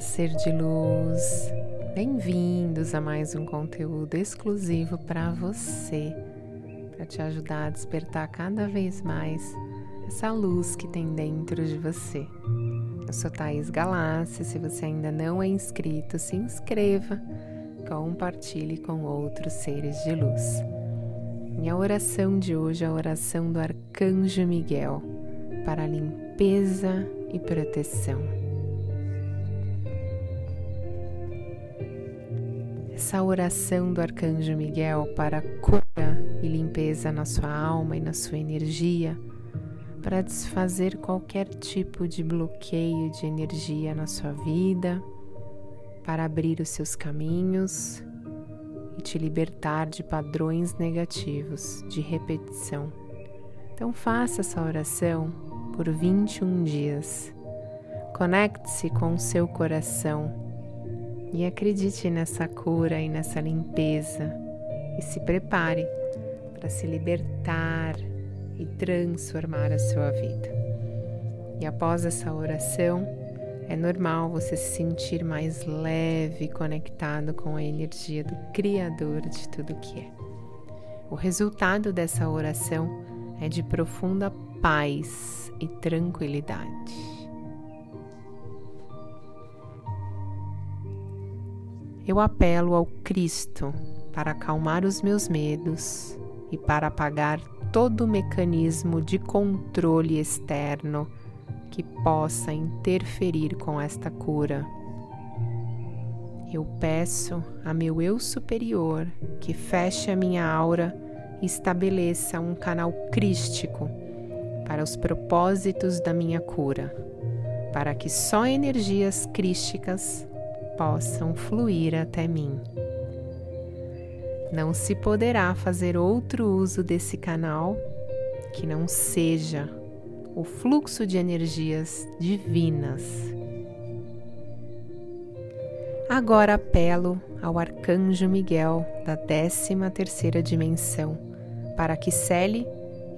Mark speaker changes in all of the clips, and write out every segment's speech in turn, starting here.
Speaker 1: Ser de luz. Bem-vindos a mais um conteúdo exclusivo para você, para te ajudar a despertar cada vez mais essa luz que tem dentro de você. Eu sou Thaís Galácia. Se você ainda não é inscrito, se inscreva, compartilhe com outros seres de luz. E a oração de hoje é a oração do Arcanjo Miguel para limpeza e proteção. Essa oração do Arcanjo Miguel para cura e limpeza na sua alma e na sua energia, para desfazer qualquer tipo de bloqueio de energia na sua vida, para abrir os seus caminhos e te libertar de padrões negativos de repetição. Então faça essa oração por 21 dias. Conecte-se com o seu coração e acredite nessa cura e nessa limpeza e se prepare para se libertar e transformar a sua vida. E após essa oração, é normal você se sentir mais leve, conectado com a energia do Criador de tudo que é. O resultado dessa oração é de profunda paz e tranquilidade. Eu apelo ao Cristo para acalmar os meus medos e para apagar todo mecanismo de controle externo que possa interferir com esta cura. Eu peço a meu eu superior que feche a minha aura e estabeleça um canal crístico para os propósitos da minha cura, para que só energias crísticas possam fluir até mim. Não se poderá fazer outro uso desse canal que não seja o fluxo de energias divinas. Agora apelo ao Arcanjo Miguel da 13 terceira dimensão para que cele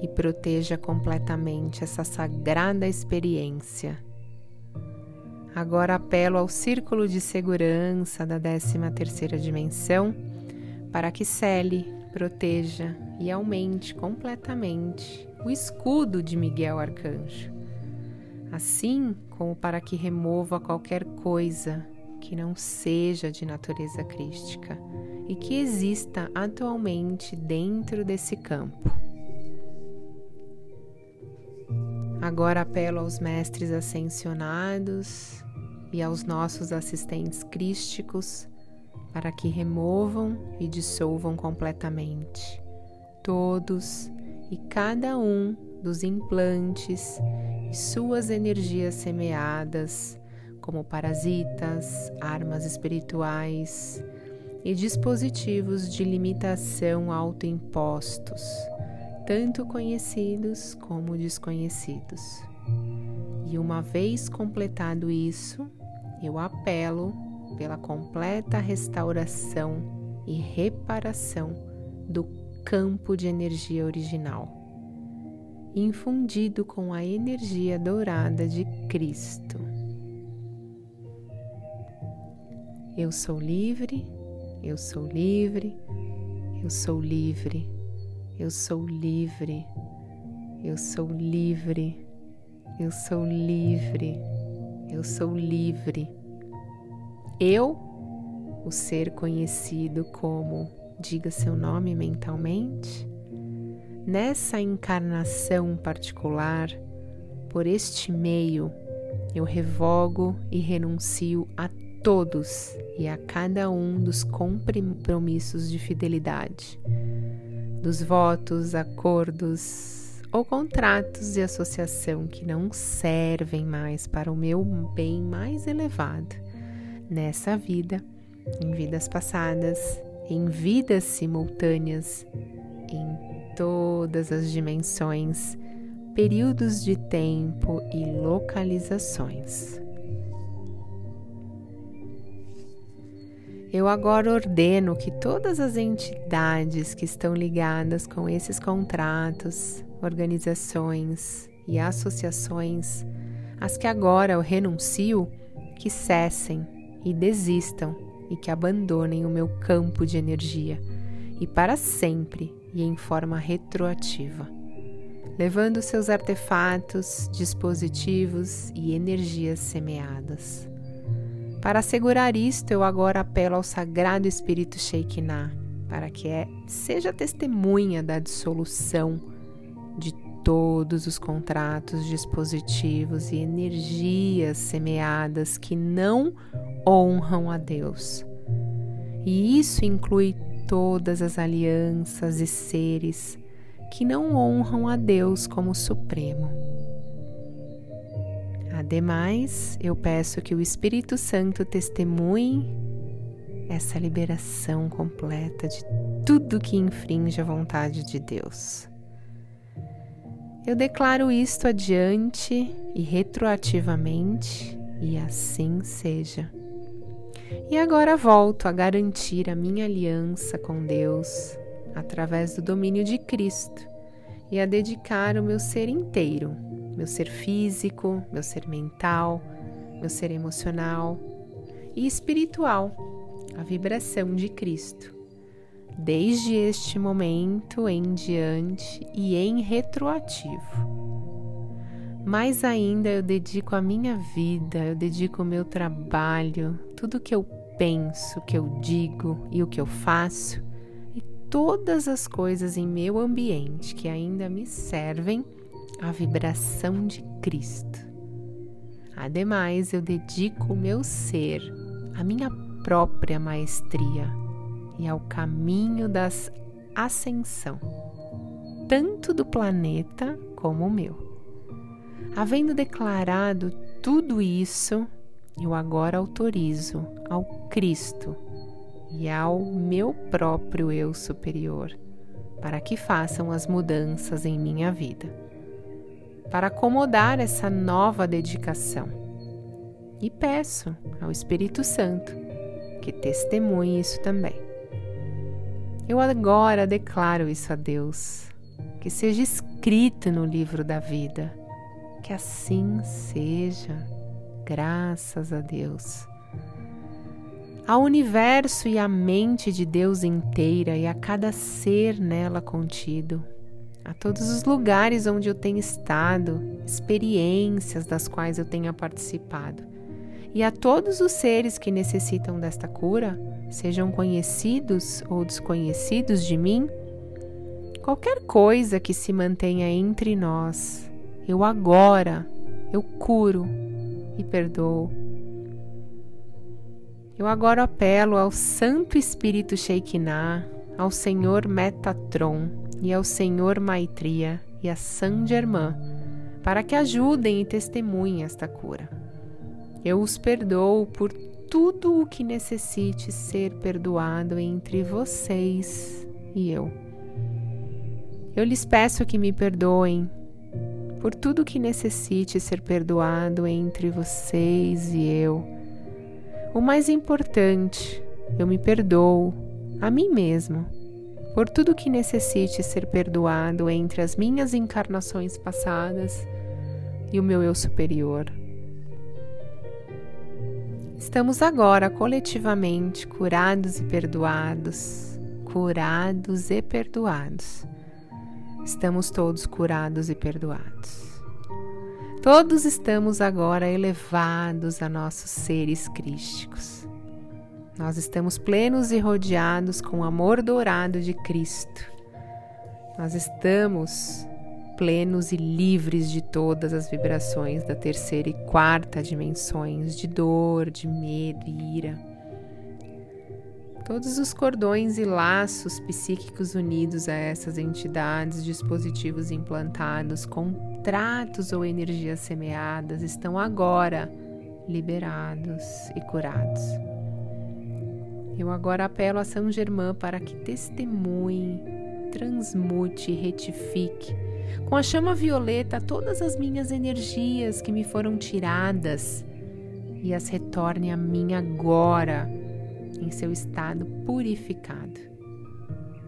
Speaker 1: e proteja completamente essa sagrada experiência Agora apelo ao círculo de segurança da 13ª dimensão para que cele, proteja e aumente completamente o escudo de Miguel Arcanjo, assim como para que remova qualquer coisa que não seja de natureza crística e que exista atualmente dentro desse campo. Agora apelo aos mestres ascensionados e aos nossos assistentes crísticos para que removam e dissolvam completamente todos e cada um dos implantes e suas energias semeadas, como parasitas, armas espirituais e dispositivos de limitação autoimpostos tanto conhecidos como desconhecidos. E uma vez completado isso, eu apelo pela completa restauração e reparação do campo de energia original, infundido com a energia dourada de Cristo. Eu sou livre, eu sou livre, eu sou livre eu sou livre, eu sou livre, eu sou livre, eu sou livre. Eu, o ser conhecido como diga seu nome mentalmente, nessa encarnação particular, por este meio, eu revogo e renuncio a todos e a cada um dos compromissos de fidelidade dos votos, acordos ou contratos de associação que não servem mais para o meu bem mais elevado nessa vida, em vidas passadas, em vidas simultâneas, em todas as dimensões, períodos de tempo e localizações. Eu agora ordeno que todas as entidades que estão ligadas com esses contratos, organizações e associações, as que agora eu renuncio, que cessem e desistam e que abandonem o meu campo de energia e para sempre e em forma retroativa, levando seus artefatos, dispositivos e energias semeadas. Para assegurar isto, eu agora apelo ao Sagrado Espírito Shekinah, para que é, seja testemunha da dissolução de todos os contratos, dispositivos e energias semeadas que não honram a Deus. E isso inclui todas as alianças e seres que não honram a Deus como Supremo. Ademais, eu peço que o Espírito Santo testemunhe essa liberação completa de tudo que infringe a vontade de Deus. Eu declaro isto adiante e retroativamente, e assim seja. E agora volto a garantir a minha aliança com Deus através do domínio de Cristo e a dedicar o meu ser inteiro, meu ser físico, meu ser mental, meu ser emocional e espiritual, à vibração de Cristo desde este momento em diante e em retroativo. Mais ainda eu dedico a minha vida, eu dedico o meu trabalho, tudo que eu penso, que eu digo e o que eu faço, e todas as coisas em meu ambiente que ainda me servem à vibração de Cristo. Ademais, eu dedico o meu ser, a minha própria maestria e ao caminho da ascensão, tanto do planeta como o meu. Havendo declarado tudo isso, eu agora autorizo ao Cristo e ao meu próprio eu superior para que façam as mudanças em minha vida, para acomodar essa nova dedicação. E peço ao Espírito Santo que testemunhe isso também. Eu agora declaro isso a Deus, que seja escrito no livro da vida. Que assim seja, graças a Deus. Ao universo e à mente de Deus inteira e a cada ser nela contido, a todos os lugares onde eu tenho estado, experiências das quais eu tenha participado, e a todos os seres que necessitam desta cura, sejam conhecidos ou desconhecidos de mim, qualquer coisa que se mantenha entre nós eu agora, eu curo e perdoo. Eu agora apelo ao Santo Espírito Shekinah, ao Senhor Metatron e ao Senhor Maitria e a Saint Germain para que ajudem e testemunhem esta cura. Eu os perdoo por tudo o que necessite ser perdoado entre vocês e eu. Eu lhes peço que me perdoem por tudo que necessite ser perdoado entre vocês e eu. O mais importante, eu me perdoo a mim mesmo por tudo que necessite ser perdoado entre as minhas encarnações passadas e o meu eu superior. Estamos agora coletivamente curados e perdoados, curados e perdoados estamos todos curados e perdoados. Todos estamos agora elevados a nossos seres crísticos. Nós estamos plenos e rodeados com o amor dourado de Cristo. Nós estamos plenos e livres de todas as vibrações da terceira e quarta dimensões de dor, de medo e ira Todos os cordões e laços psíquicos unidos a essas entidades, dispositivos implantados, contratos ou energias semeadas estão agora liberados e curados. Eu agora apelo a São Germain para que testemunhe, transmute retifique com a chama violeta todas as minhas energias que me foram tiradas e as retorne a mim agora em seu estado purificado.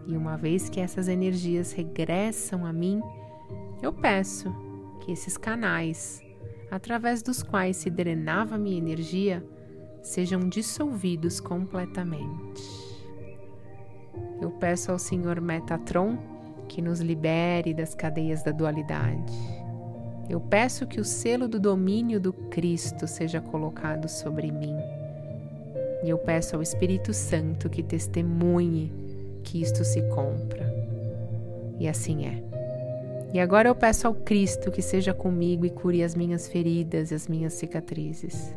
Speaker 1: E uma vez que essas energias regressam a mim, eu peço que esses canais, através dos quais se drenava minha energia, sejam dissolvidos completamente. Eu peço ao Senhor Metatron que nos libere das cadeias da dualidade. Eu peço que o selo do domínio do Cristo seja colocado sobre mim. E eu peço ao Espírito Santo que testemunhe que isto se compra. E assim é. E agora eu peço ao Cristo que seja comigo e cure as minhas feridas e as minhas cicatrizes.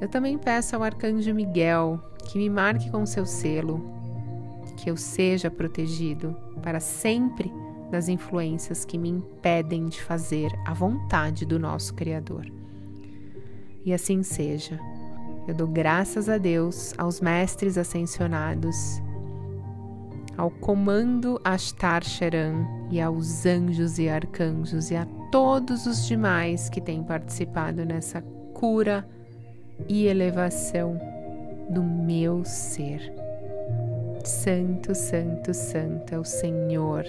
Speaker 1: Eu também peço ao Arcanjo Miguel que me marque com seu selo, que eu seja protegido para sempre das influências que me impedem de fazer a vontade do nosso Criador. E assim seja. Eu dou graças a Deus, aos mestres ascensionados ao comando Astar Sheran e aos anjos e arcanjos e a todos os demais que têm participado nessa cura e elevação do meu ser. Santo, Santo, Santo é o Senhor,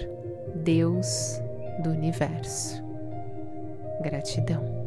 Speaker 1: Deus do universo. Gratidão.